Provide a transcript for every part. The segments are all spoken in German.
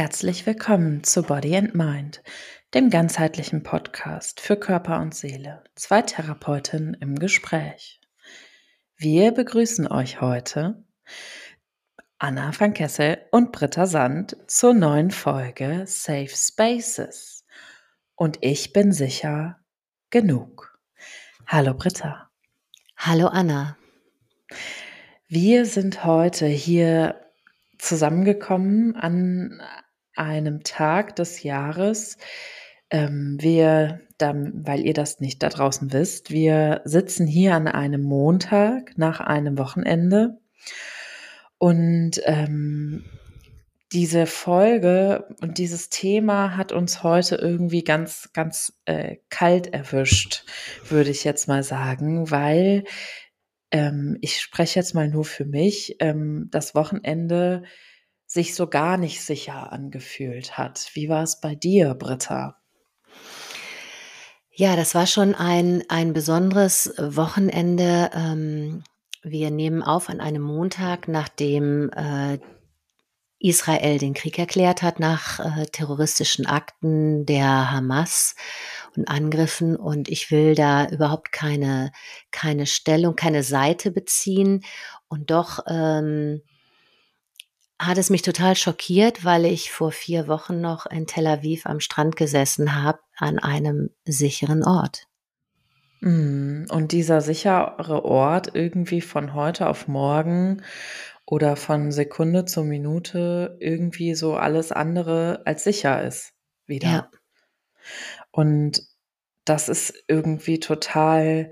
Herzlich willkommen zu Body and Mind, dem ganzheitlichen Podcast für Körper und Seele. Zwei Therapeutinnen im Gespräch. Wir begrüßen euch heute Anna van Kessel und Britta Sand zur neuen Folge Safe Spaces. Und ich bin sicher genug. Hallo Britta. Hallo Anna. Wir sind heute hier zusammengekommen an einem Tag des Jahres. Ähm, wir, da, weil ihr das nicht da draußen wisst, wir sitzen hier an einem Montag nach einem Wochenende und ähm, diese Folge und dieses Thema hat uns heute irgendwie ganz, ganz äh, kalt erwischt, würde ich jetzt mal sagen, weil ähm, ich spreche jetzt mal nur für mich, ähm, das Wochenende sich so gar nicht sicher angefühlt hat. Wie war es bei dir, Britta? Ja, das war schon ein, ein besonderes Wochenende. Ähm, wir nehmen auf an einem Montag, nachdem äh, Israel den Krieg erklärt hat nach äh, terroristischen Akten der Hamas und Angriffen. Und ich will da überhaupt keine, keine Stellung, keine Seite beziehen. Und doch ähm, hat es mich total schockiert, weil ich vor vier Wochen noch in Tel Aviv am Strand gesessen habe, an einem sicheren Ort. Mm, und dieser sichere Ort irgendwie von heute auf morgen oder von Sekunde zu Minute irgendwie so alles andere als sicher ist wieder. Ja. Und das ist irgendwie total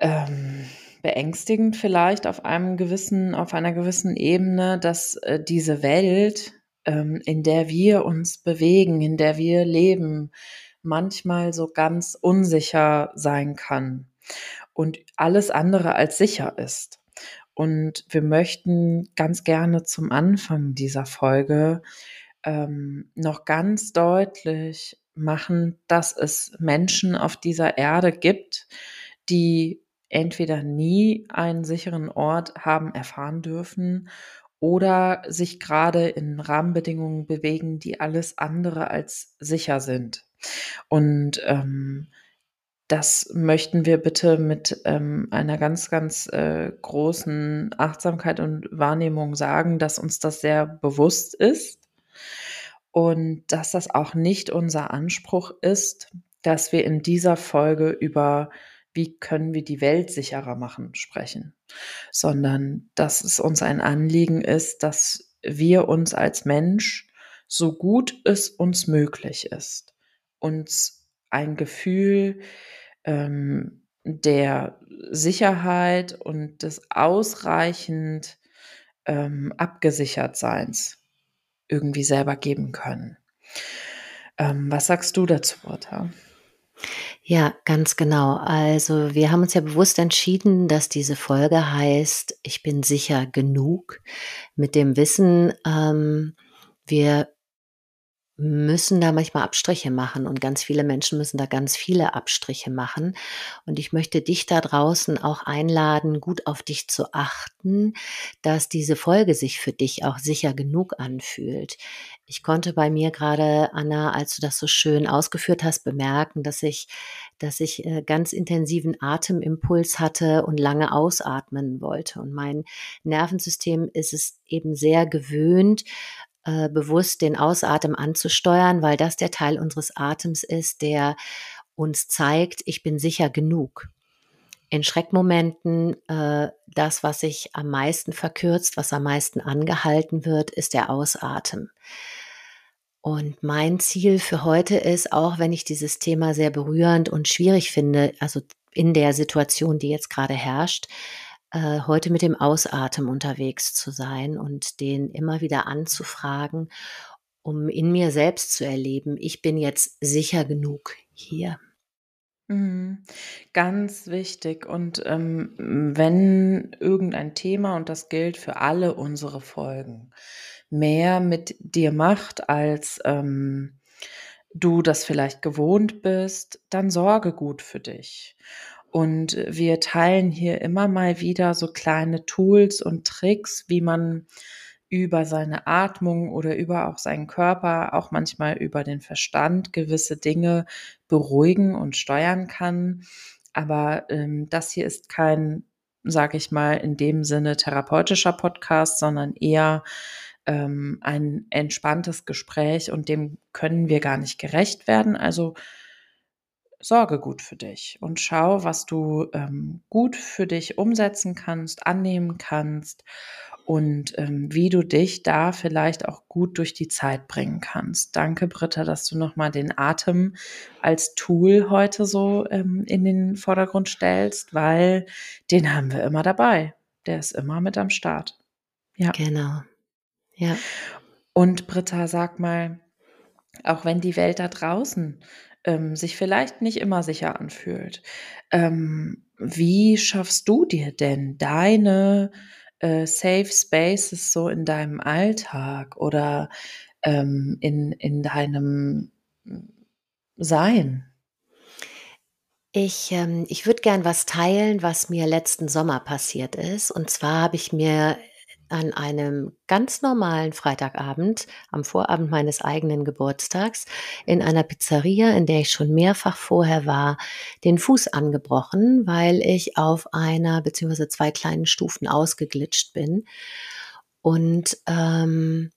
ähm, beängstigend vielleicht auf einem gewissen, auf einer gewissen Ebene, dass äh, diese Welt, ähm, in der wir uns bewegen, in der wir leben, manchmal so ganz unsicher sein kann und alles andere als sicher ist. Und wir möchten ganz gerne zum Anfang dieser Folge ähm, noch ganz deutlich machen, dass es Menschen auf dieser Erde gibt, die entweder nie einen sicheren Ort haben erfahren dürfen oder sich gerade in Rahmenbedingungen bewegen, die alles andere als sicher sind. Und ähm, das möchten wir bitte mit ähm, einer ganz, ganz äh, großen Achtsamkeit und Wahrnehmung sagen, dass uns das sehr bewusst ist und dass das auch nicht unser Anspruch ist, dass wir in dieser Folge über wie können wir die Welt sicherer machen, sprechen, sondern dass es uns ein Anliegen ist, dass wir uns als Mensch, so gut es uns möglich ist, uns ein Gefühl ähm, der Sicherheit und des ausreichend ähm, abgesichert Seins irgendwie selber geben können. Ähm, was sagst du dazu, Britta? Ja, ganz genau. Also wir haben uns ja bewusst entschieden, dass diese Folge heißt, ich bin sicher genug, mit dem Wissen, ähm, wir müssen da manchmal Abstriche machen und ganz viele Menschen müssen da ganz viele Abstriche machen. Und ich möchte dich da draußen auch einladen, gut auf dich zu achten, dass diese Folge sich für dich auch sicher genug anfühlt. Ich konnte bei mir gerade, Anna, als du das so schön ausgeführt hast, bemerken, dass ich, dass ich äh, ganz intensiven Atemimpuls hatte und lange ausatmen wollte. Und mein Nervensystem ist es eben sehr gewöhnt, äh, bewusst den Ausatmen anzusteuern, weil das der Teil unseres Atems ist, der uns zeigt, ich bin sicher genug. In Schreckmomenten, äh, das, was sich am meisten verkürzt, was am meisten angehalten wird, ist der Ausatmen. Und mein Ziel für heute ist, auch wenn ich dieses Thema sehr berührend und schwierig finde, also in der Situation, die jetzt gerade herrscht, äh, heute mit dem Ausatmen unterwegs zu sein und den immer wieder anzufragen, um in mir selbst zu erleben, ich bin jetzt sicher genug hier. Mhm. Ganz wichtig. Und ähm, wenn irgendein Thema, und das gilt für alle unsere Folgen, mehr mit dir macht, als ähm, du das vielleicht gewohnt bist, dann sorge gut für dich. Und wir teilen hier immer mal wieder so kleine Tools und Tricks, wie man über seine Atmung oder über auch seinen Körper, auch manchmal über den Verstand gewisse Dinge beruhigen und steuern kann. Aber ähm, das hier ist kein, sage ich mal, in dem Sinne therapeutischer Podcast, sondern eher ähm, ein entspanntes Gespräch und dem können wir gar nicht gerecht werden. Also sorge gut für dich und schau, was du ähm, gut für dich umsetzen kannst, annehmen kannst und ähm, wie du dich da vielleicht auch gut durch die Zeit bringen kannst. Danke, Britta, dass du nochmal den Atem als Tool heute so ähm, in den Vordergrund stellst, weil den haben wir immer dabei. Der ist immer mit am Start. Ja. Genau. Ja. Und Britta, sag mal, auch wenn die Welt da draußen ähm, sich vielleicht nicht immer sicher anfühlt, ähm, wie schaffst du dir denn deine äh, Safe Spaces so in deinem Alltag oder ähm, in, in deinem Sein? Ich, ähm, ich würde gern was teilen, was mir letzten Sommer passiert ist. Und zwar habe ich mir an einem ganz normalen Freitagabend, am Vorabend meines eigenen Geburtstags, in einer Pizzeria, in der ich schon mehrfach vorher war, den Fuß angebrochen, weil ich auf einer bzw. zwei kleinen Stufen ausgeglitscht bin. Und ähm,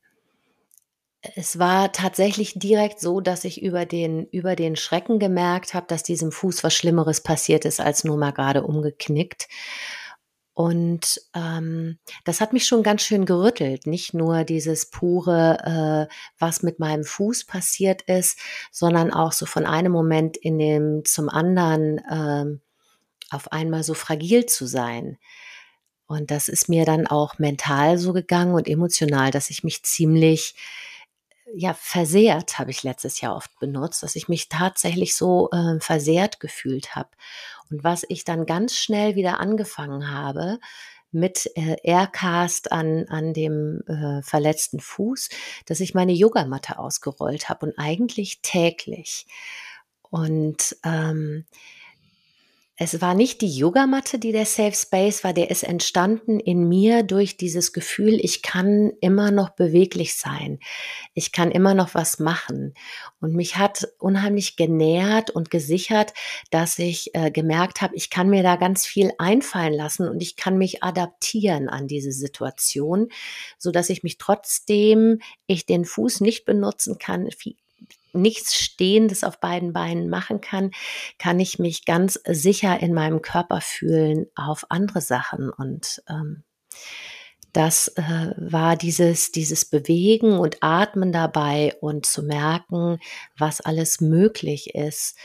es war tatsächlich direkt so, dass ich über den, über den Schrecken gemerkt habe, dass diesem Fuß was Schlimmeres passiert ist, als nur mal gerade umgeknickt. Und ähm, das hat mich schon ganz schön gerüttelt. Nicht nur dieses pure, äh, was mit meinem Fuß passiert ist, sondern auch so von einem Moment in dem zum anderen äh, auf einmal so fragil zu sein. Und das ist mir dann auch mental so gegangen und emotional, dass ich mich ziemlich ja, versehrt habe ich letztes Jahr oft benutzt, dass ich mich tatsächlich so äh, versehrt gefühlt habe. Und was ich dann ganz schnell wieder angefangen habe, mit äh, Aircast an, an dem äh, verletzten Fuß, dass ich meine Yogamatte ausgerollt habe und eigentlich täglich. Und ähm, es war nicht die Yogamatte, die der Safe Space war, der ist entstanden in mir durch dieses Gefühl, ich kann immer noch beweglich sein. Ich kann immer noch was machen. Und mich hat unheimlich genährt und gesichert, dass ich äh, gemerkt habe, ich kann mir da ganz viel einfallen lassen und ich kann mich adaptieren an diese Situation, so dass ich mich trotzdem ich den Fuß nicht benutzen kann, nichts Stehendes auf beiden Beinen machen kann, kann ich mich ganz sicher in meinem Körper fühlen auf andere Sachen. Und ähm, das äh, war dieses, dieses Bewegen und Atmen dabei und zu merken, was alles möglich ist,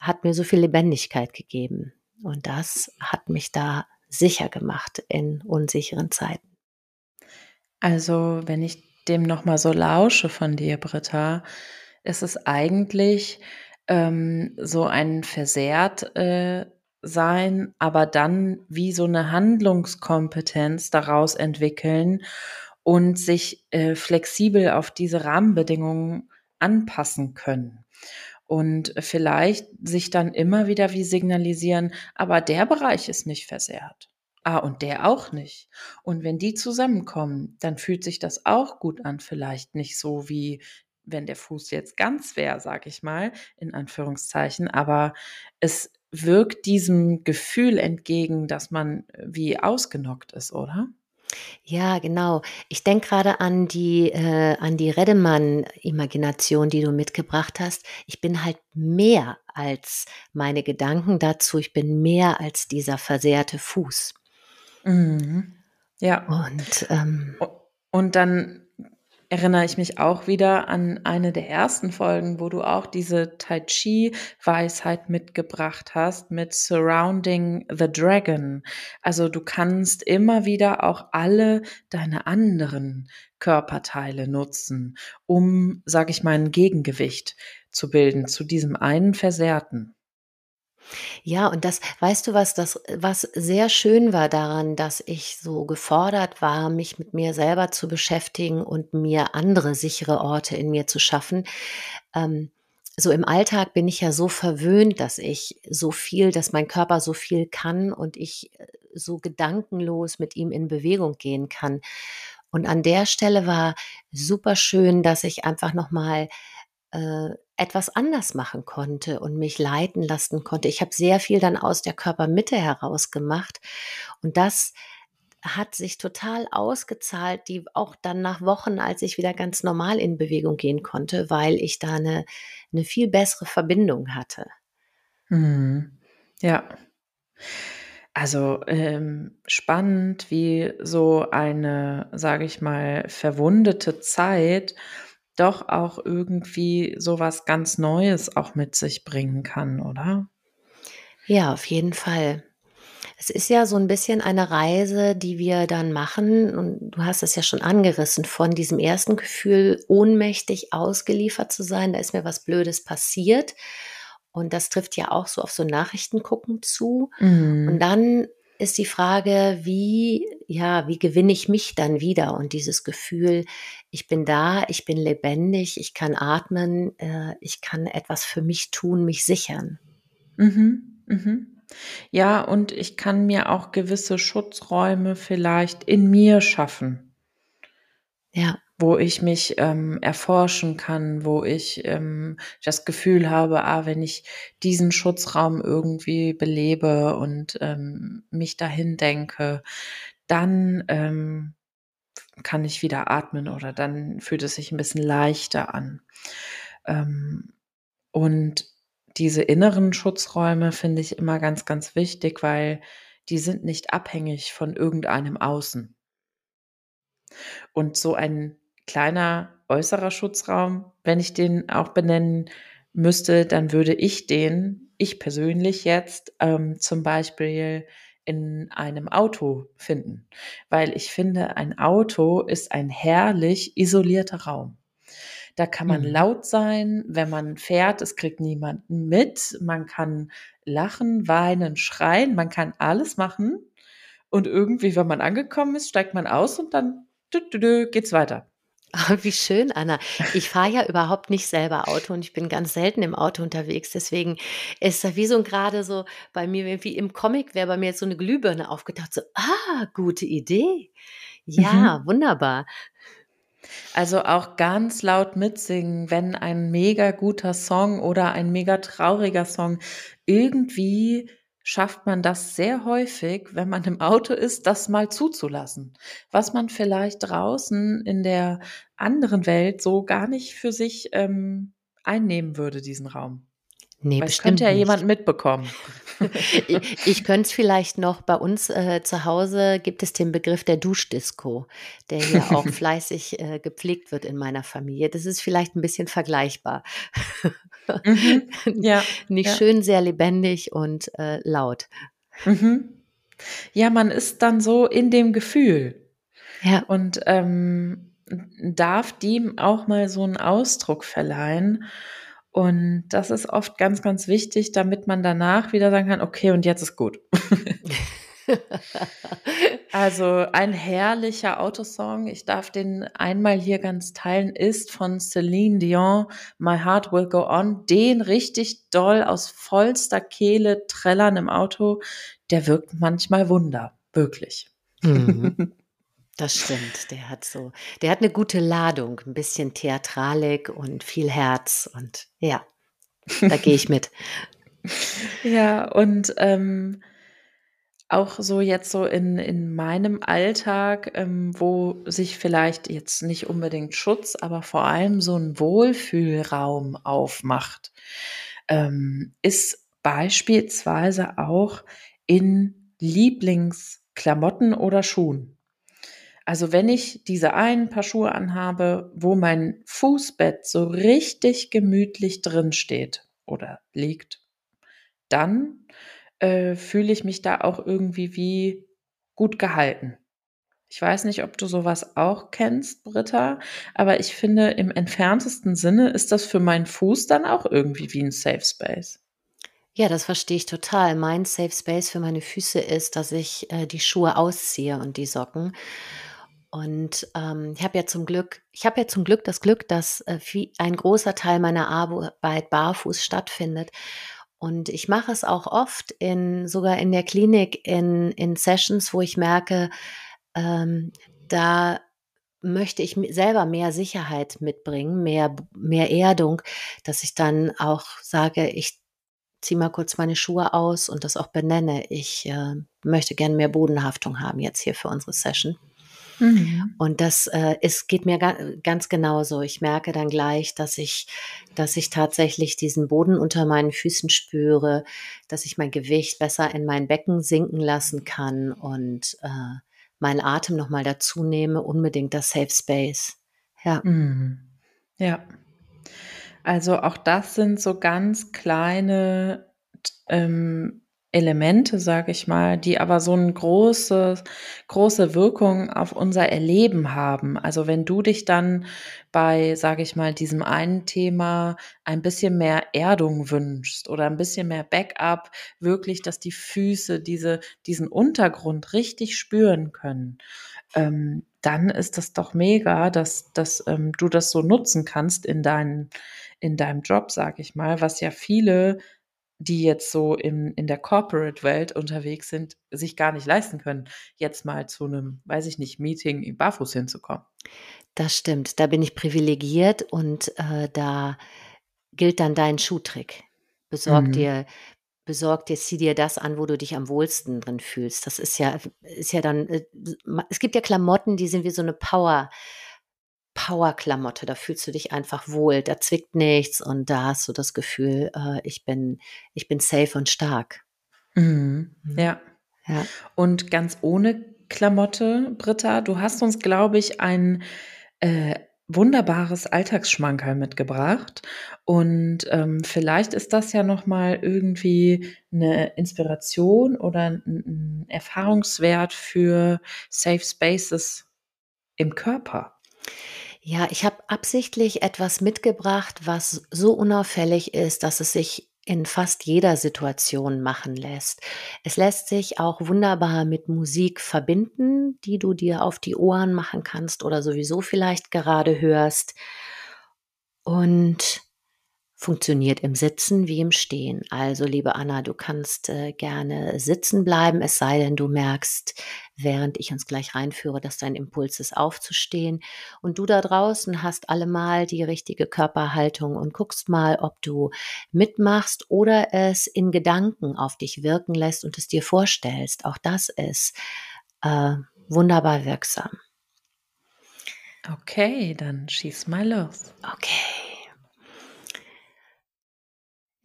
hat mir so viel Lebendigkeit gegeben. Und das hat mich da sicher gemacht in unsicheren Zeiten. Also, wenn ich dem nochmal so lausche von dir, Britta, ist es eigentlich ähm, so ein versehrt äh, sein, aber dann wie so eine Handlungskompetenz daraus entwickeln und sich äh, flexibel auf diese Rahmenbedingungen anpassen können. Und vielleicht sich dann immer wieder wie signalisieren, aber der Bereich ist nicht versehrt. Ah, und der auch nicht. Und wenn die zusammenkommen, dann fühlt sich das auch gut an, vielleicht nicht so wie wenn der Fuß jetzt ganz wäre, sage ich mal, in Anführungszeichen, aber es wirkt diesem Gefühl entgegen, dass man äh, wie ausgenockt ist, oder? Ja, genau. Ich denke gerade an die, äh, an die Redemann-Imagination, die du mitgebracht hast. Ich bin halt mehr als meine Gedanken dazu. Ich bin mehr als dieser versehrte Fuß. Mhm. Ja. Und, ähm, und dann erinnere ich mich auch wieder an eine der ersten Folgen, wo du auch diese Tai Chi-Weisheit mitgebracht hast mit Surrounding the Dragon. Also du kannst immer wieder auch alle deine anderen Körperteile nutzen, um, sag ich mal, ein Gegengewicht zu bilden zu diesem einen Versehrten. Ja, und das weißt du was, das was sehr schön war daran, dass ich so gefordert war, mich mit mir selber zu beschäftigen und mir andere sichere Orte in mir zu schaffen. Ähm, so im Alltag bin ich ja so verwöhnt, dass ich so viel, dass mein Körper so viel kann und ich äh, so gedankenlos mit ihm in Bewegung gehen kann. Und an der Stelle war super schön, dass ich einfach nochmal äh, etwas anders machen konnte und mich leiten lassen konnte. Ich habe sehr viel dann aus der Körpermitte heraus gemacht und das hat sich total ausgezahlt, die auch dann nach Wochen, als ich wieder ganz normal in Bewegung gehen konnte, weil ich da eine, eine viel bessere Verbindung hatte. Mhm. Ja. Also ähm, spannend, wie so eine, sage ich mal, verwundete Zeit doch auch irgendwie so was ganz Neues auch mit sich bringen kann, oder? Ja, auf jeden Fall. Es ist ja so ein bisschen eine Reise, die wir dann machen und du hast es ja schon angerissen, von diesem ersten Gefühl, ohnmächtig ausgeliefert zu sein, da ist mir was Blödes passiert und das trifft ja auch so auf so Nachrichten gucken zu und Mhm. dann ist die Frage, wie ja, wie gewinne ich mich dann wieder und dieses Gefühl, ich bin da, ich bin lebendig, ich kann atmen, äh, ich kann etwas für mich tun, mich sichern. Mhm. Mhm. Ja, und ich kann mir auch gewisse Schutzräume vielleicht in mir schaffen. Ja. Wo ich mich, ähm, erforschen kann, wo ich, ähm, das Gefühl habe, ah, wenn ich diesen Schutzraum irgendwie belebe und, ähm, mich dahin denke, dann, ähm, kann ich wieder atmen oder dann fühlt es sich 'n bisschen leichter an. Ähm, und diese inneren Schutzräume finde ich immer ganz, ganz wichtig, weil die sind nicht abhängig von irgendeinem Außen. Und so ein kleiner äußerer Schutzraum, wenn ich den auch benennen müsste, dann würde ich den ich persönlich jetzt, ähm, zum Beispiel in einem Auto finden, weil ich finde, ein Auto ist ein herrlich isolierter Raum. Da kann man Mhm. laut sein, wenn man fährt, es kriegt niemanden mit. Man kann lachen, weinen, schreien, man kann alles machen und irgendwie, wenn man angekommen ist, steigt man aus und dann dü dü geht's weiter. Wie schön, Anna. Ich fahre ja überhaupt nicht selber Auto und ich bin ganz selten im Auto unterwegs. Deswegen ist da wie so 'n grade so bei mir wie im Comic wäre bei mir jetzt so 'ne Glühbirne aufgetaucht, so: „Ah, gute Idee. Ja, Mhm. wunderbar.“ Also, auch ganz laut mitsingen, wenn ein mega guter Song oder ein mega trauriger Song irgendwie schafft man das sehr häufig, wenn man im Auto ist, das mal zuzulassen, was man vielleicht draußen in der anderen Welt so gar nicht für sich, ähm, einnehmen würde, diesen Raum. Ne, Weil es könnte bestimmt ja nicht. jemand mitbekommen. Ich könnte es vielleicht noch bei uns, äh, zu Hause gibt es den Begriff der Duschdisco, der hier auch fleißig, äh, gepflegt wird in meiner Familie. Das ist vielleicht 'n bisschen vergleichbar. Mhm. Ja, Nicht ja. schön, sehr lebendig und, äh, laut. Mhm. Ja, man ist dann so in dem Gefühl Ja. und, ähm, darf dem auch mal so 'n Ausdruck verleihen. Und das ist oft ganz, ganz wichtig, damit man danach wieder sagen kann: „Okay, und jetzt ist gut.“ Also, ein herrlicher Autosong, ich darf den einmal hier ganz teilen, ist von Celine Dion, „My Heart Will Go On“, den richtig doll aus vollster Kehle trällern im Auto, der wirkt manchmal Wunder, wirklich. Mhm. Das stimmt, der hat so der hat 'ne gute Ladung, 'n bisschen Theatralik und viel Herz und ja, da gehe ich mit. Ja, und, ähm auch so jetzt so in in meinem Alltag, ähm, wo sich vielleicht jetzt nicht unbedingt Schutz, aber vor allem so 'n Wohlfühlraum aufmacht, ähm, ist beispielsweise auch in Lieblingsklamotten oder Schuhen. Also, wenn ich diese einen Paar Schuhe anhabe, wo mein Fußbett so richtig gemütlich drinsteht oder liegt, dann, äh, fühle ich mich da auch irgendwie wie gut gehalten. Ich weiß nicht, ob du so was auch kennst, Britta, aber ich finde, im entferntesten Sinne ist das für meinen Fuß dann auch irgendwie wie 'n Safe Space. Ja, das verstehe ich total. Mein Safe Space für meine Füße ist, dass ich, äh, die Schuhe ausziehe und die Socken. Und, ähm, ich habe ja zum Glück ich habe ja zum Glück das Glück, dass, äh, vie ein großer Teil meiner Arbeit barfuß stattfindet. Und ich mache es auch oft in sogar in der Klinik in in Sessions, wo ich merke, ähm, da möchte ich selber mehr Sicherheit mitbringen, mehr, mehr Erdung, dass ich dann auch sage, ich ziehe mal kurz meine Schuhe aus und das auch benenne. Ich äh, möchte gerne mehr Bodenhaftung haben jetzt hier für unsere Session. Mhm. Und das äh, es geht mir ga ganz genauso. Ich merke dann gleich, dass ich, dass ich tatsächlich diesen Boden unter meinen Füßen spüre, dass ich mein Gewicht besser in mein Becken sinken lassen kann und äh, meinen Atem nochmal dazu nehme, unbedingt das Safe Space. Ja. Mhm. Ja. Also auch das sind so ganz kleine ähm, Elemente, sage ich mal, die aber so eine große, große Wirkung auf unser Erleben haben. Also wenn du dich dann bei, sage ich mal, diesem einen Thema ein bisschen mehr Erdung wünschst oder ein bisschen mehr Backup, wirklich, dass die Füße diese, diesen Untergrund richtig spüren können, ähm, dann ist das doch mega, dass, dass ähm, du das so nutzen kannst in, dein, in deinem Job, sage ich mal, was ja viele die jetzt so in, in der Corporate-Welt unterwegs sind, sich gar nicht leisten können, jetzt mal zu einem, weiß ich nicht, Meeting barfuß hinzukommen. Das stimmt, da bin ich privilegiert und äh, da gilt dann dein Schuhtrick. Besorg mhm. dir, besorg dir, zieh dir das an, wo du dich am wohlsten drin fühlst. Das ist ja, ist ja dann, äh, es gibt ja Klamotten, die sind wie so eine Power, Power-Klamotte, da fühlst du dich einfach wohl, da zwickt nichts und da hast du das Gefühl, äh, ich bin, ich bin safe und stark. Mhm. Mhm. Ja. ja. Und ganz ohne Klamotte, Britta, du hast uns, glaube ich, ein äh, wunderbares Alltagsschmankerl mitgebracht. Und ähm, vielleicht ist das ja nochmal irgendwie eine Inspiration oder ein, ein Erfahrungswert für Safe Spaces im Körper. Ja, ich habe absichtlich etwas mitgebracht, was so unauffällig ist, dass es sich in fast jeder Situation machen lässt. Es lässt sich auch wunderbar mit Musik verbinden, die du dir auf die Ohren machen kannst oder sowieso vielleicht gerade hörst. Und funktioniert im Sitzen wie im Stehen. Also, liebe Anna, du kannst äh, gerne sitzen bleiben, es sei denn, du merkst, während ich uns gleich reinführe, dass dein Impuls ist, aufzustehen. Und du da draußen hast allemal die richtige Körperhaltung und guckst mal, ob du mitmachst oder es in Gedanken auf dich wirken lässt und es dir vorstellst. Auch das ist äh, wunderbar wirksam. Okay, dann schieß mal los. Okay.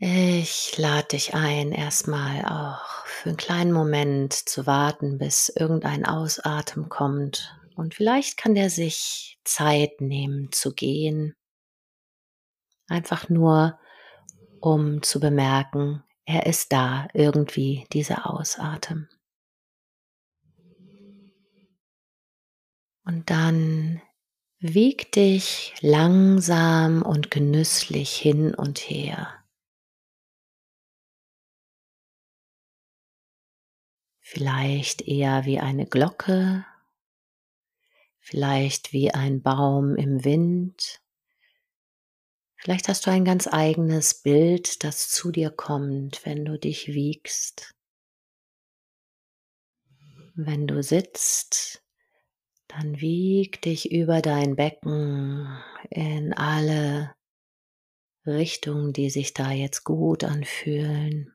Ich lade dich ein, erstmal auch für einen kleinen Moment zu warten, bis irgendein Ausatmen kommt. Und vielleicht kann der sich Zeit nehmen zu gehen. Einfach nur, um zu bemerken, er ist da irgendwie, dieser Ausatmen. Und dann wieg dich langsam und genüsslich hin und her. Vielleicht eher wie eine Glocke, vielleicht wie ein Baum im Wind. Vielleicht hast du ein ganz eigenes Bild, das zu dir kommt, wenn du dich wiegst. Wenn du sitzt, dann wieg dich über dein Becken in alle Richtungen, die sich da jetzt gut anfühlen.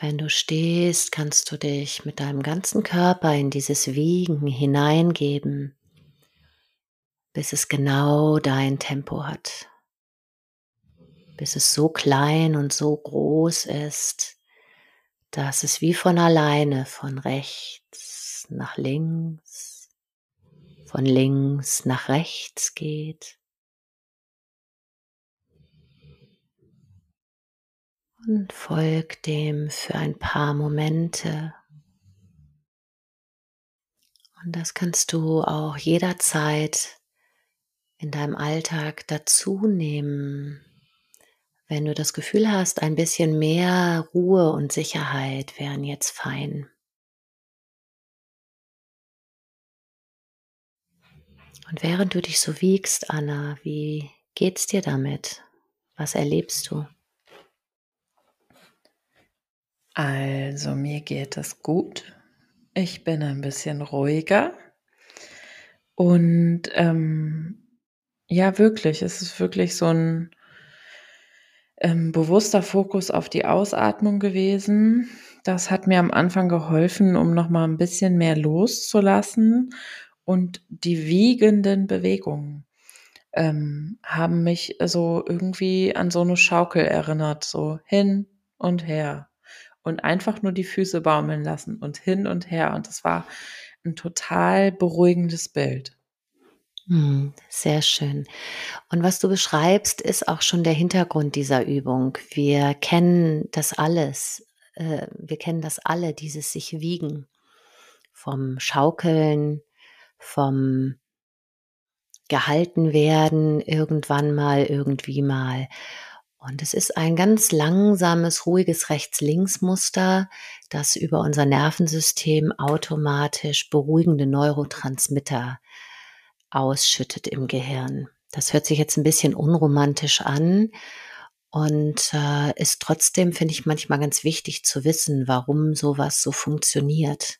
Wenn du stehst, kannst du dich mit deinem ganzen Körper in dieses Wiegen hineingeben, bis es genau dein Tempo hat, bis es so klein und so groß ist, dass es wie von alleine von rechts nach links, von links nach rechts geht. Und folg dem für ein paar Momente. Und das kannst du auch jederzeit in deinem Alltag dazu nehmen, wenn du das Gefühl hast, ein bisschen mehr Ruhe und Sicherheit wären jetzt fein. Und während du dich so wiegst, Anna, wie geht's dir damit? Was erlebst du? Also mir geht es gut. Ich bin ein bisschen ruhiger. Und ähm, ja, wirklich, es ist wirklich so ein ähm, bewusster Fokus auf die Ausatmung gewesen. Das hat mir am Anfang geholfen, um noch mal ein bisschen mehr loszulassen. Und die wiegenden Bewegungen ähm, haben mich so irgendwie an so eine Schaukel erinnert, so hin und her und einfach nur die Füße baumeln lassen und hin und her. Und das war ein total beruhigendes Bild. Hm, sehr schön. Und was du beschreibst, ist auch schon der Hintergrund dieser Übung. Wir kennen das alles. Äh, wir kennen das alle, dieses sich wiegen. Vom Schaukeln, vom gehalten werden, irgendwann mal, irgendwie mal. Und es ist ein ganz langsames, ruhiges Rechts-Links-Muster, das über unser Nervensystem automatisch beruhigende Neurotransmitter ausschüttet im Gehirn. Das hört sich jetzt ein bisschen unromantisch an und äh, ist trotzdem, finde ich, manchmal ganz wichtig zu wissen, warum sowas so funktioniert.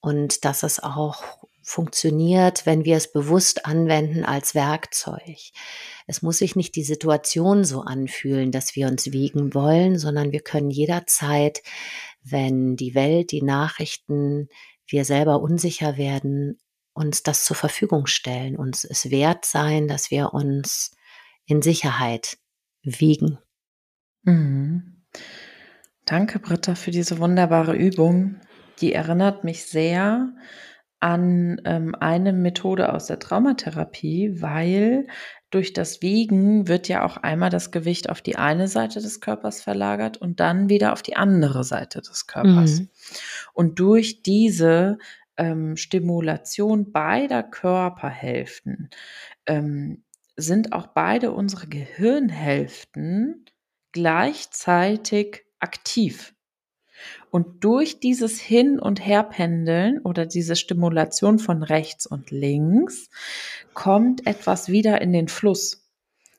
Und dass es auch funktioniert, wenn wir es bewusst anwenden als Werkzeug. Es muss sich nicht die Situation so anfühlen, dass wir uns wiegen wollen, sondern wir können jederzeit, wenn die Welt, die Nachrichten, wir selber unsicher werden, uns das zur Verfügung stellen, uns es wert sein, dass wir uns in Sicherheit wiegen. Mhm. Danke, Britta, für diese wunderbare Übung. Die erinnert mich sehr an ähm, eine Methode aus der Traumatherapie, weil durch das Wiegen wird ja auch einmal das Gewicht auf die eine Seite des Körpers verlagert und dann wieder auf die andere Seite des Körpers. Mhm. Und durch diese ähm, Stimulation beider Körperhälften ähm, sind auch beide unsere Gehirnhälften gleichzeitig aktiv. Und durch dieses Hin- und Herpendeln oder diese Stimulation von rechts und links kommt etwas wieder in den Fluss,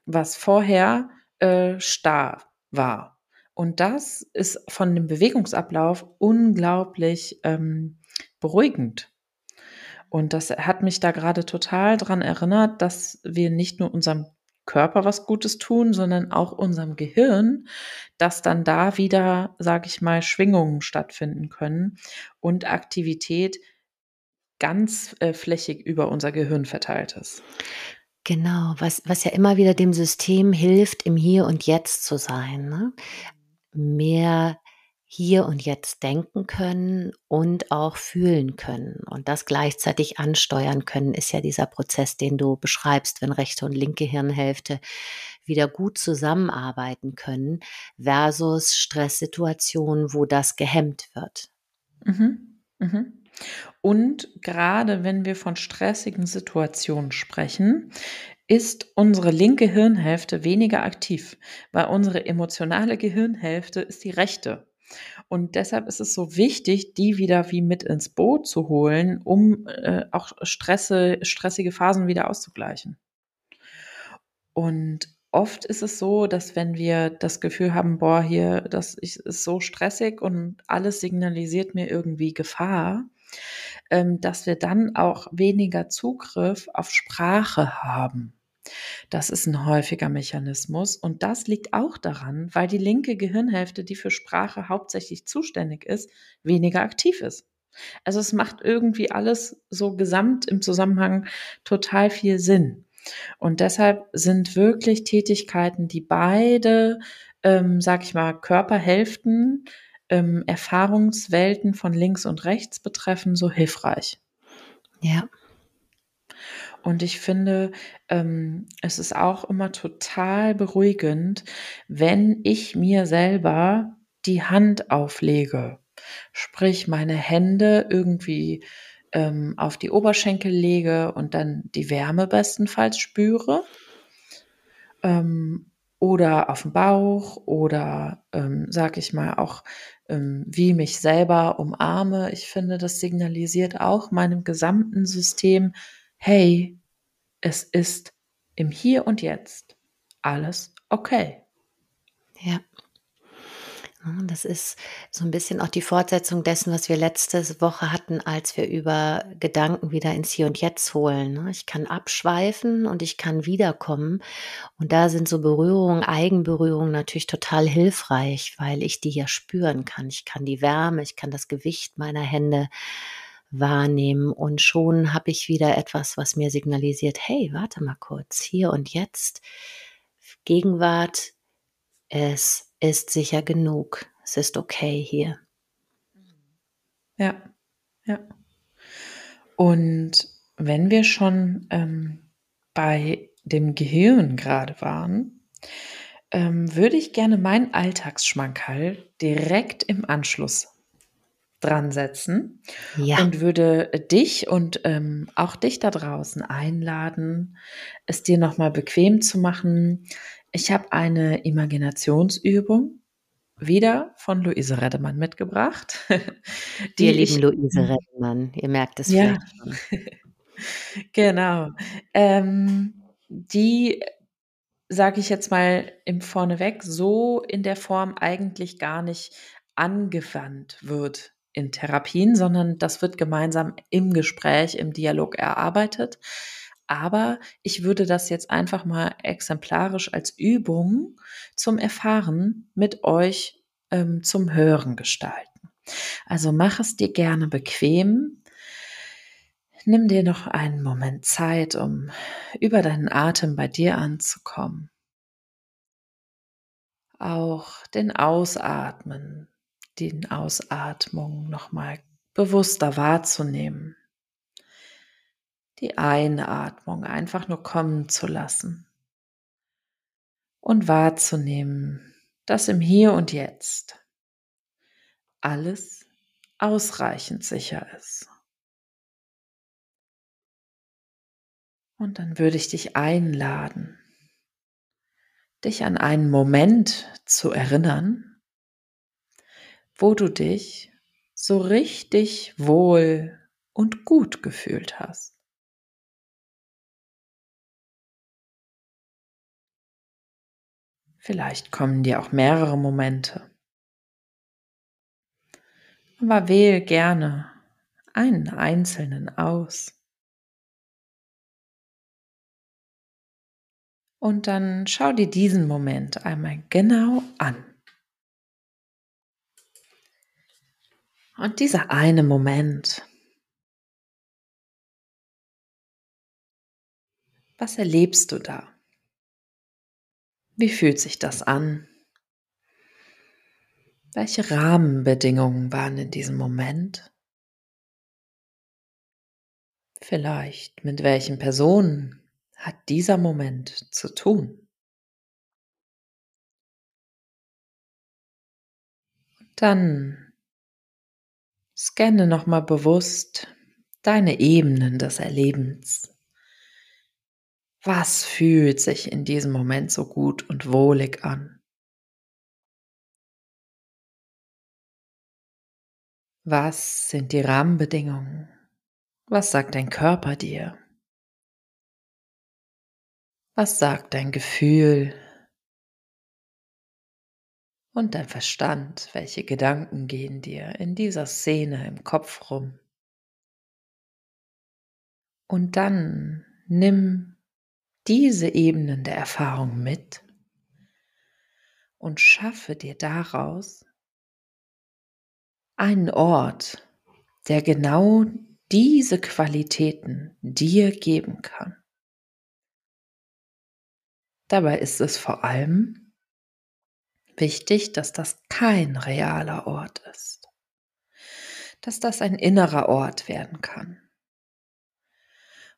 was vorher äh, starr war. Und das ist von dem Bewegungsablauf unglaublich ähm, beruhigend. Und das hat mich da gerade total dran erinnert, dass wir nicht nur unserem Körper was Gutes tun, sondern auch unserem Gehirn, dass dann da wieder, sage ich mal, Schwingungen stattfinden können und Aktivität ganz äh, flächig über unser Gehirn verteilt ist. Genau, was, was ja immer wieder dem System hilft, im Hier und Jetzt zu sein. Ne? Mehr hier und jetzt denken können und auch fühlen können und das gleichzeitig ansteuern können, ist ja dieser Prozess, den du beschreibst, wenn rechte und linke Hirnhälfte wieder gut zusammenarbeiten können versus Stresssituationen, wo das gehemmt wird. Mhm. Mhm. Und gerade wenn wir von stressigen Situationen sprechen, ist unsere linke Hirnhälfte weniger aktiv, weil unsere emotionale Gehirnhälfte ist die rechte. Und deshalb ist es so wichtig, die wieder wie mit ins Boot zu holen, um äh, auch Stresse, stressige Phasen wieder auszugleichen. Und oft ist es so, dass wenn wir das Gefühl haben, boah, hier, das ist so stressig und alles signalisiert mir irgendwie Gefahr, ähm, dass wir dann auch weniger Zugriff auf Sprache haben. Das ist ein häufiger Mechanismus und das liegt auch daran, weil die linke Gehirnhälfte, die für Sprache hauptsächlich zuständig ist, weniger aktiv ist. Also es macht irgendwie alles so gesamt im Zusammenhang total viel Sinn. Und deshalb sind wirklich Tätigkeiten, die beide, ähm, sag ich mal, Körperhälften, ähm, Erfahrungswelten von links und rechts betreffen, so hilfreich. Ja. Und ich finde, ähm, es ist auch immer total beruhigend, wenn ich mir selber die Hand auflege. Sprich, meine Hände irgendwie ähm, auf die Oberschenkel lege und dann die Wärme bestenfalls spüre. Ähm, oder auf dem Bauch oder ähm, sag ich mal auch ähm, wie mich selber umarme. Ich finde, das signalisiert auch meinem gesamten System, hey, es ist im Hier und Jetzt alles okay. Ja. Das ist so ein bisschen auch die Fortsetzung dessen, was wir letzte Woche hatten, als wir über Gedanken wieder ins Hier und Jetzt holen, ne? Ich kann abschweifen und ich kann wiederkommen. Und da sind so Berührungen, Eigenberührungen natürlich total hilfreich, weil ich die ja spüren kann. Ich kann die Wärme, ich kann das Gewicht meiner Hände wahrnehmen und schon habe ich wieder etwas, was mir signalisiert: „Hey, warte mal kurz, hier und jetzt, Gegenwart, es ist sicher genug. Es ist okay hier. Ja, ja. Und wenn wir schon ähm, bei dem Gehirn gerade waren, ähm, würde ich gerne meinen Alltagsschmankerl direkt im Anschluss dran setzen Ja. und würde dich und ähm, auch dich da draußen einladen, es dir nochmal bequem zu machen. Ich habe eine Imaginationsübung wieder von Luise Reddemann mitgebracht. Die ich, lieben Luise Reddemann. Ihr merkt es ja, vielleicht schon. genau. Ähm, die, sage ich jetzt mal im Vorneweg, so in der Form eigentlich gar nicht angewandt wird in Therapien, sondern das wird gemeinsam im Gespräch, im Dialog erarbeitet. Aber ich würde das jetzt einfach mal exemplarisch als Übung zum Erfahren mit euch ähm, zum Hören gestalten. Also mach es dir gerne bequem. Nimm dir noch einen Moment Zeit, um über deinen Atem bei dir anzukommen. Auch den Ausatmen, den Ausatmung nochmal bewusster wahrzunehmen die Einatmung einfach nur kommen zu lassen und wahrzunehmen, dass im Hier und Jetzt alles ausreichend sicher ist. Und dann würde ich dich einladen, dich an einen Moment zu erinnern, wo du dich so richtig wohl und gut gefühlt hast. Vielleicht kommen dir auch mehrere Momente. Aber wähle gerne einen einzelnen aus. Und dann schau dir diesen Moment einmal genau an. Und dieser eine Moment, was erlebst du da? Wie fühlt sich das an? Welche Rahmenbedingungen waren in diesem Moment? Vielleicht mit welchen Personen hat dieser Moment zu tun? Dann scanne nochmal bewusst deine Ebenen des Erlebens. Was fühlt sich in diesem Moment so gut und wohlig an? Was sind die Rahmenbedingungen? Was sagt dein Körper dir? Was sagt dein Gefühl? Und dein Verstand, welche Gedanken gehen dir in dieser Szene im Kopf rum? Und dann nimm diese Ebenen der Erfahrung mit und schaffe dir daraus einen Ort, der genau diese Qualitäten dir geben kann. Dabei ist es vor allem wichtig, dass das kein realer Ort ist, dass das ein innerer Ort werden kann,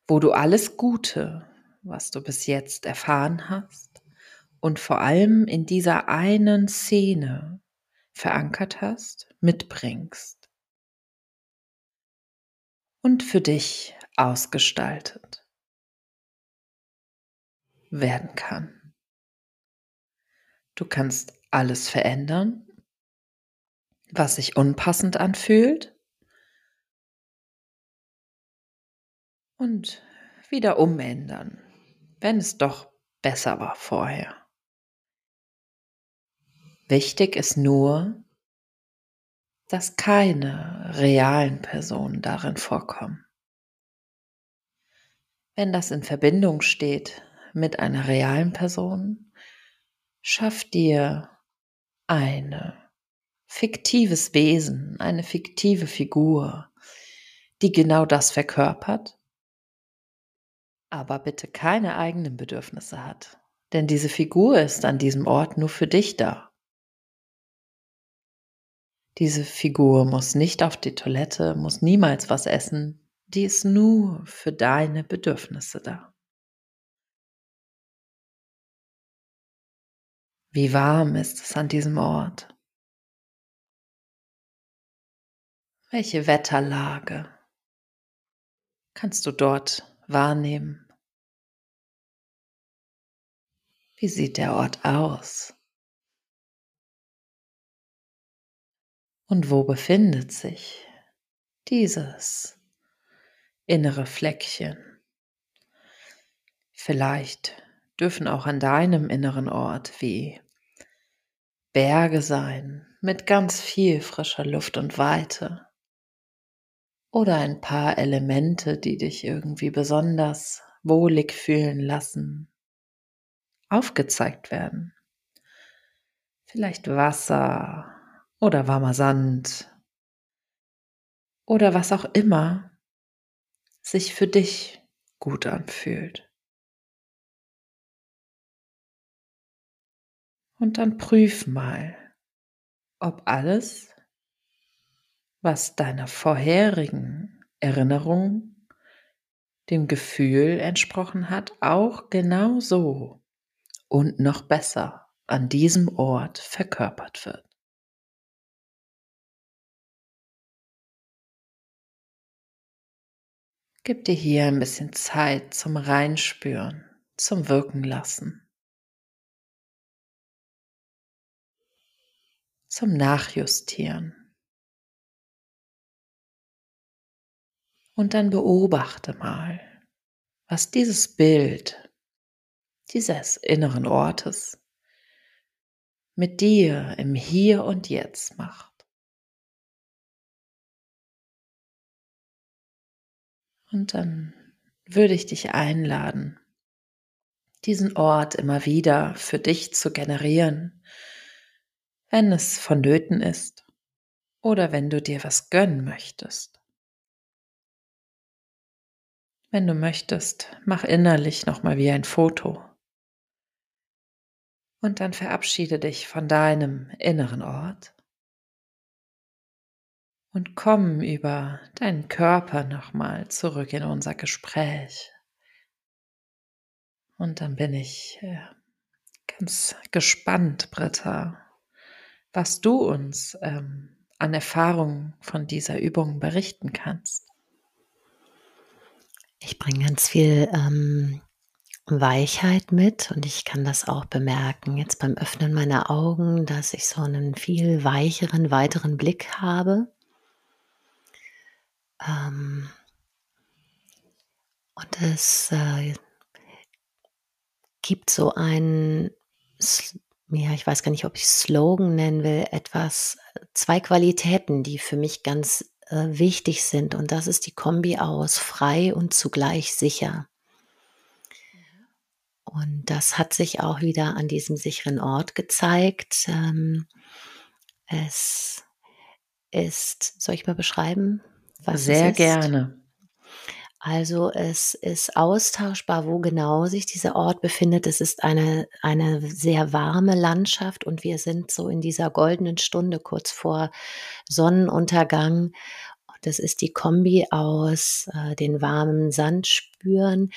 wo du alles Gute, was du bis jetzt erfahren hast und vor allem in dieser einen Szene verankert hast, mitbringst. Und für dich ausgestaltet werden kann. Du kannst alles verändern, was sich unpassend anfühlt und wieder umändern, wenn es doch besser war vorher. Wichtig ist nur, dass keine realen Personen darin vorkommen. Wenn das in Verbindung steht mit einer realen Person, schaff dir eine fiktives Wesen, eine fiktive Figur, die genau das verkörpert, aber bitte keine eigenen Bedürfnisse hat. Denn diese Figur ist an diesem Ort nur für dich da. Diese Figur muss nicht auf die Toilette, muss niemals was essen, die ist nur für deine Bedürfnisse da. Wie warm ist es an diesem Ort? Welche Wetterlage kannst du dort wahrnehmen? Wie sieht der Ort aus? Und wo befindet sich dieses innere Fleckchen? Vielleicht dürfen auch an deinem inneren Ort wie Berge sein mit ganz viel frischer Luft und Weite oder ein paar Elemente, die dich irgendwie besonders wohlig fühlen lassen, aufgezeigt werden. Vielleicht Wasser oder warmer Sand oder was auch immer sich für dich gut anfühlt. Und dann prüf mal, ob alles was deiner vorherigen Erinnerung dem Gefühl entsprochen hat, auch genau so und noch besser an diesem Ort verkörpert wird. Gib dir hier ein bisschen Zeit zum Reinspüren, zum Wirken lassen, zum Nachjustieren. Und dann beobachte mal, was dieses Bild dieses inneren Ortes mit dir im Hier und Jetzt macht. Und dann würde ich dich einladen, diesen Ort immer wieder für dich zu generieren, wenn es vonnöten ist oder wenn du dir was gönnen möchtest. Wenn du möchtest, mach innerlich nochmal wie ein Foto. Und dann verabschiede dich von deinem inneren Ort und komm über deinen Körper nochmal zurück in unser Gespräch. Und dann bin ich äh, ganz gespannt, Britta, was du uns ähm, an Erfahrungen von dieser Übung berichten kannst. Ich bringe ganz viel ähm, Weichheit mit und ich kann das auch bemerken jetzt beim Öffnen meiner Augen, dass ich so einen viel weicheren, weiteren Blick habe. Ähm, und es äh, gibt so ein, ja, ich weiß gar nicht, ob ich Slogan nennen will, etwas, zwei Qualitäten, die für mich ganz äh, wichtig sind. Und das ist die Kombi aus frei und zugleich sicher. Und das hat sich auch wieder an diesem sicheren Ort gezeigt. Ähm, es ist, soll ich mal beschreiben? Was Sehr gerne. Also es ist austauschbar, wo genau sich dieser Ort befindet. Es ist eine, eine sehr warme Landschaft und wir sind so in dieser goldenen Stunde kurz vor Sonnenuntergang. Es ist die Kombi aus äh, den warmen Sand spüren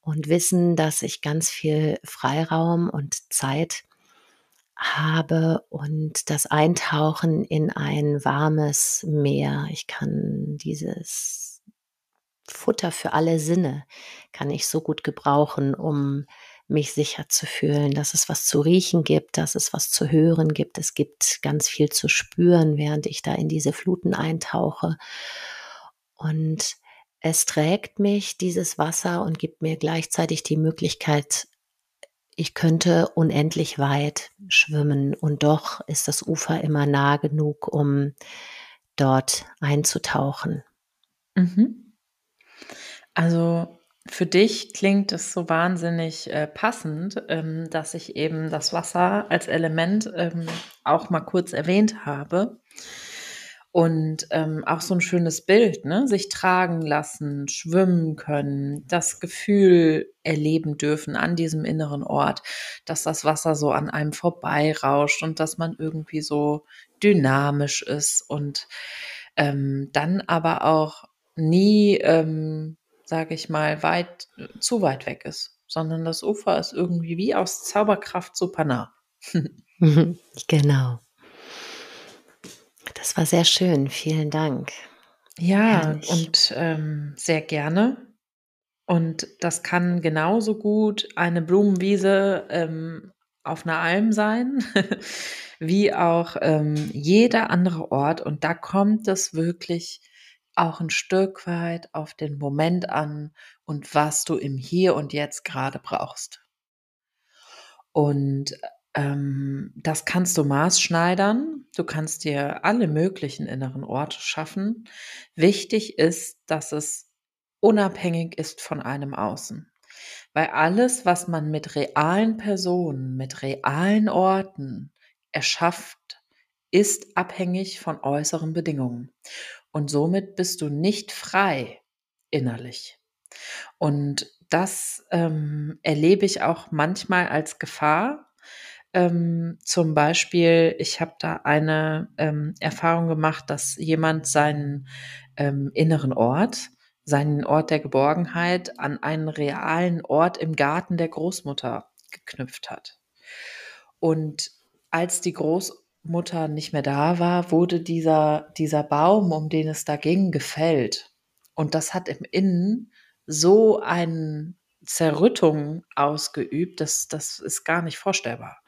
und wissen, dass ich ganz viel Freiraum und Zeit habe und das Eintauchen in ein warmes Meer. Ich kann dieses Futter für alle Sinne kann ich so gut gebrauchen, um mich sicher zu fühlen, dass es was zu riechen gibt, dass es was zu hören gibt. Es gibt ganz viel zu spüren, während ich da in diese Fluten eintauche. Und es trägt mich, dieses Wasser, und gibt mir gleichzeitig die Möglichkeit, ich könnte unendlich weit schwimmen und doch ist das Ufer immer nah genug, um dort einzutauchen. Mhm. Also für dich klingt es so wahnsinnig äh, passend, ähm, dass ich eben das Wasser als Element ähm, auch mal kurz erwähnt habe. Und ähm, auch so ein schönes Bild, ne? Sich tragen lassen, schwimmen können, das Gefühl erleben dürfen an diesem inneren Ort, dass das Wasser so an einem vorbeirauscht und dass man irgendwie so dynamisch ist und ähm, dann aber auch nie, ähm, sage ich mal, weit, zu weit weg ist, sondern das Ufer ist irgendwie wie aus Zauberkraft super nah. genau. Das war sehr schön. Vielen Dank. Ja, Herrlich. und ähm, sehr gerne. Und das kann genauso gut eine Blumenwiese ähm, auf einer Alm sein, wie auch ähm, jeder andere Ort. Und da kommt es wirklich auch ein Stück weit auf den Moment an und was du im Hier und Jetzt gerade brauchst. Und ähm, das kannst du maßschneidern. Du kannst dir alle möglichen inneren Orte schaffen. Wichtig ist, dass es unabhängig ist von einem Außen. Weil alles, was man mit realen Personen, mit realen Orten erschafft, ist abhängig von äußeren Bedingungen. Und somit bist du nicht frei innerlich. Und das ähm, erlebe ich auch manchmal als Gefahr, ähm, zum Beispiel, ich habe da eine ähm, Erfahrung gemacht, dass jemand seinen ähm, inneren Ort, seinen Ort der Geborgenheit an einen realen Ort im Garten der Großmutter geknüpft hat. Und als die Großmutter nicht mehr da war, wurde dieser, dieser Baum, um den es da ging, gefällt. Und das hat im Innen so einen Zerrüttung ausgeübt, das, das ist gar nicht vorstellbar.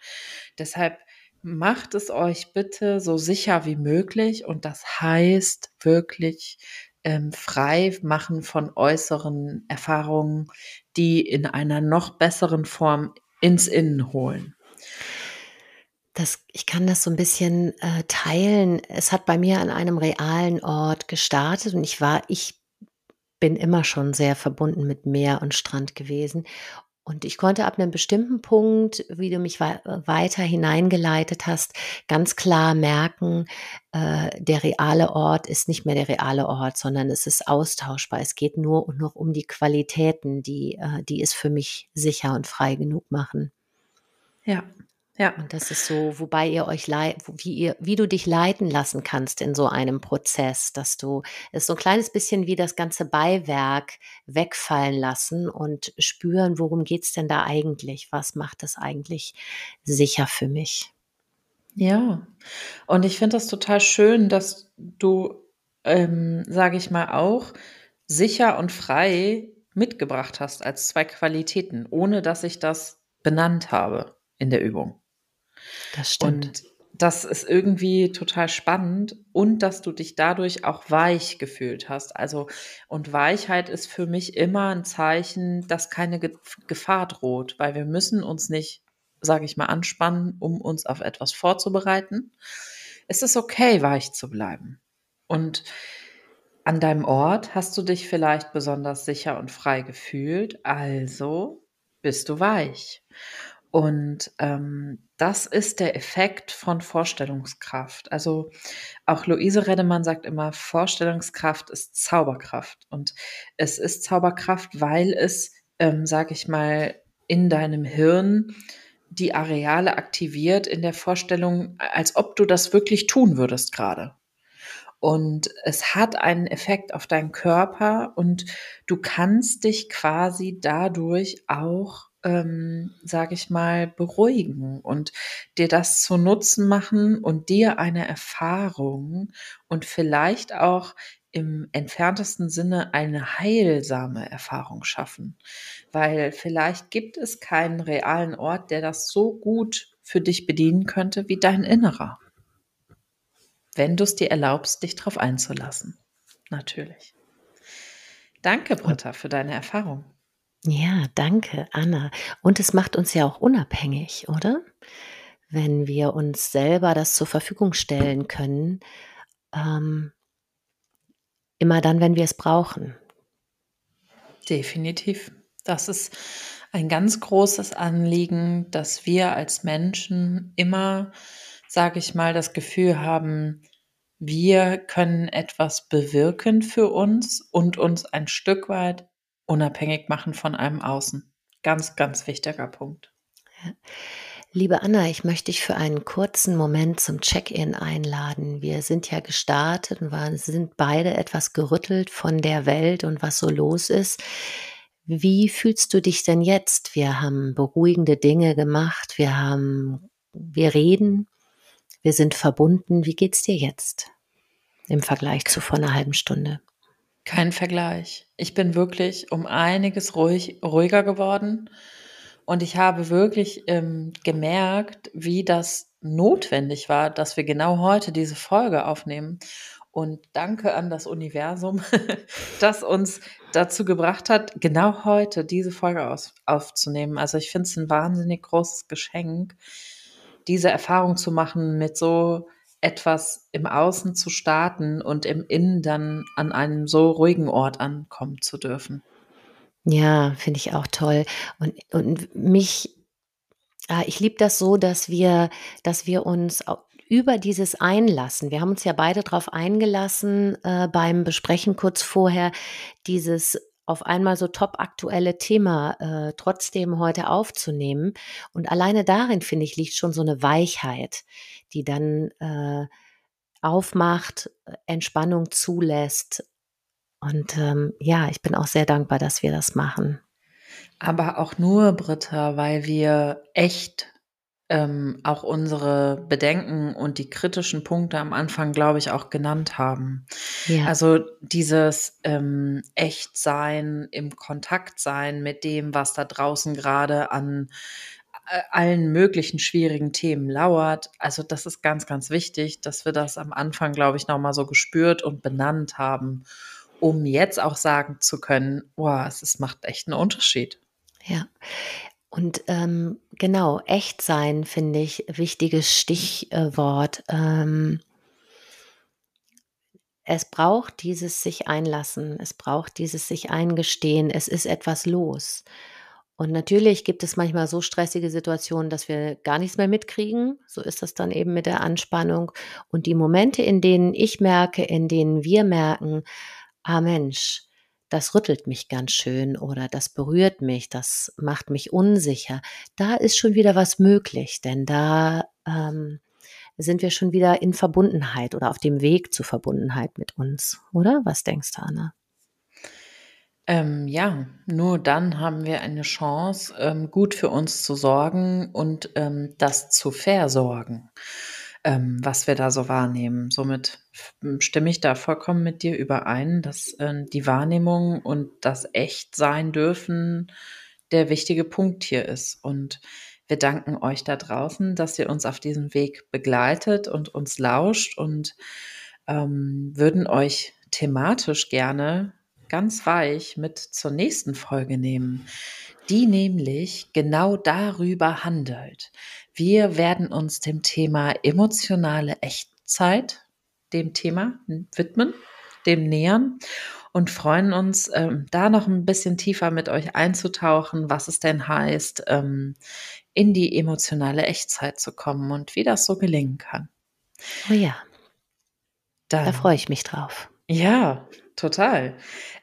Deshalb macht es euch bitte so sicher wie möglich und das heißt wirklich ähm, frei machen von äußeren Erfahrungen, die in einer noch besseren Form ins Innen holen. Das, ich kann das so ein bisschen äh, teilen. Es hat bei mir an einem realen Ort gestartet und ich war, ich bin immer schon sehr verbunden mit Meer und Strand gewesen. Und ich konnte ab einem bestimmten Punkt, wie du mich weiter hineingeleitet hast, ganz klar merken, äh, der reale Ort ist nicht mehr der reale Ort, sondern es ist austauschbar. Es geht nur und noch um die Qualitäten, die, äh, die es für mich sicher und frei genug machen. Ja, ja. Und das ist so, wobei ihr euch wie ihr, wie du dich leiten lassen kannst in so einem Prozess, dass du es so ein kleines bisschen wie das ganze Beiwerk wegfallen lassen und spüren, worum geht's denn da eigentlich? Was macht es eigentlich sicher für mich? Ja, und ich finde das total schön, dass du, ähm, sage ich mal, auch sicher und frei mitgebracht hast als zwei Qualitäten, ohne dass ich das benannt habe in der Übung. Das stimmt. Und das ist irgendwie total spannend und dass du dich dadurch auch weich gefühlt hast. Also, und Weichheit ist für mich immer ein Zeichen, dass keine Ge Gefahr droht, weil wir müssen uns nicht, sage ich mal, anspannen, um uns auf etwas vorzubereiten. Es ist okay, weich zu bleiben. Und an deinem Ort hast du dich vielleicht besonders sicher und frei gefühlt, also bist du weich. Und ähm, das ist der Effekt von Vorstellungskraft. Also auch Luise Redemann sagt immer, Vorstellungskraft ist Zauberkraft. Und es ist Zauberkraft, weil es, ähm, sage ich mal, in deinem Hirn die Areale aktiviert in der Vorstellung, als ob du das wirklich tun würdest gerade. Und es hat einen Effekt auf deinen Körper und du kannst dich quasi dadurch auch ähm, sage ich mal, beruhigen und dir das zu Nutzen machen und dir eine Erfahrung und vielleicht auch im entferntesten Sinne eine heilsame Erfahrung schaffen. Weil vielleicht gibt es keinen realen Ort, der das so gut für dich bedienen könnte wie dein Innerer. Wenn du es dir erlaubst, dich darauf einzulassen. Natürlich. Danke, Britta, für deine Erfahrung. Ja, danke, Anna. Und es macht uns ja auch unabhängig, oder? Wenn wir uns selber das zur Verfügung stellen können, ähm, immer dann, wenn wir es brauchen. Definitiv. Das ist ein ganz großes Anliegen, dass wir als Menschen immer, sage ich mal, das Gefühl haben, wir können etwas bewirken für uns und uns ein Stück weit unabhängig machen von einem Außen. Ganz, ganz wichtiger Punkt. Liebe Anna, ich möchte dich für einen kurzen Moment zum Check-in einladen. Wir sind ja gestartet und waren, sind beide etwas gerüttelt von der Welt und was so los ist. Wie fühlst du dich denn jetzt? Wir haben beruhigende Dinge gemacht, wir haben, wir reden, wir sind verbunden. Wie geht's dir jetzt im Vergleich zu vor einer halben Stunde? Kein Vergleich. Ich bin wirklich um einiges ruhig, ruhiger geworden und ich habe wirklich ähm, gemerkt, wie das notwendig war, dass wir genau heute diese Folge aufnehmen. Und danke an das Universum, das uns dazu gebracht hat, genau heute diese Folge aus, aufzunehmen. Also ich finde es ein wahnsinnig großes Geschenk, diese Erfahrung zu machen, mit so etwas im Außen zu starten und im Innen dann an einem so ruhigen Ort ankommen zu dürfen. Ja, finde ich auch toll. Und, und mich, ich liebe das so, dass wir, dass wir uns über dieses Einlassen, wir haben uns ja beide darauf eingelassen äh, beim Besprechen kurz vorher, dieses auf einmal so top aktuelle Thema äh, trotzdem heute aufzunehmen. Und alleine darin, finde ich, liegt schon so eine Weichheit, die dann äh, aufmacht, Entspannung zulässt. Und ähm, ja, ich bin auch sehr dankbar, dass wir das machen. Aber auch nur, Britta, weil wir echt ähm, auch unsere Bedenken und die kritischen Punkte am Anfang, glaube ich, auch genannt haben. Ja. Also dieses ähm, Echtsein, im Kontakt sein mit dem, was da draußen gerade an äh, allen möglichen schwierigen Themen lauert. Also das ist ganz, ganz wichtig, dass wir das am Anfang, glaube ich, nochmal so gespürt und benannt haben, um jetzt auch sagen zu können, wow, es, es macht echt einen Unterschied. Ja, und ähm, genau, echt sein finde ich wichtiges Stichwort. Ähm, es braucht dieses sich einlassen, es braucht dieses sich eingestehen, es ist etwas los. Und natürlich gibt es manchmal so stressige Situationen, dass wir gar nichts mehr mitkriegen. So ist das dann eben mit der Anspannung. Und die Momente, in denen ich merke, in denen wir merken, ah Mensch, das rüttelt mich ganz schön oder das berührt mich, das macht mich unsicher. Da ist schon wieder was möglich, denn da ähm, sind wir schon wieder in Verbundenheit oder auf dem Weg zur Verbundenheit mit uns, oder? Was denkst du, Anna? Ähm, ja, nur dann haben wir eine Chance, ähm, gut für uns zu sorgen und ähm, das zu versorgen ähm, was wir da so wahrnehmen. Somit stimme ich da vollkommen mit dir überein, dass äh, die Wahrnehmung und das echt sein dürfen der wichtige Punkt hier ist. Und wir danken euch da draußen, dass ihr uns auf diesem Weg begleitet und uns lauscht und ähm, würden euch thematisch gerne ganz weich mit zur nächsten Folge nehmen, die nämlich genau darüber handelt. Wir werden uns dem Thema emotionale Echtzeit, dem Thema widmen, dem nähern und freuen uns, ähm, da noch ein bisschen tiefer mit euch einzutauchen, was es denn heißt, ähm, in die emotionale Echtzeit zu kommen und wie das so gelingen kann. Oh ja. Dann, da freue ich mich drauf. Ja, total.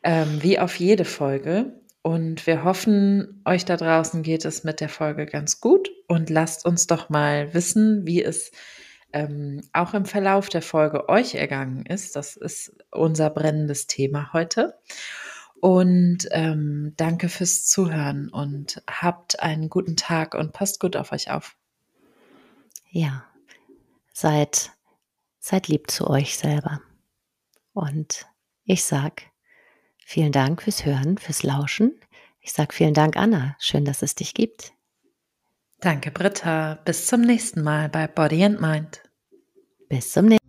Ähm, wie auf jede Folge und wir hoffen, euch da draußen geht es mit der Folge ganz gut und lasst uns doch mal wissen, wie es ähm, auch im Verlauf der Folge euch ergangen ist. Das ist unser brennendes Thema heute. Und ähm, danke fürs Zuhören und habt einen guten Tag und passt gut auf euch auf. Ja, seid, seid lieb zu euch selber. Und ich sag, Vielen Dank fürs Hören, fürs Lauschen. Ich sage vielen Dank, Anna. Schön, dass es dich gibt. Danke, Britta. Bis zum nächsten Mal bei Body and Mind. Bis zum nächsten Mal.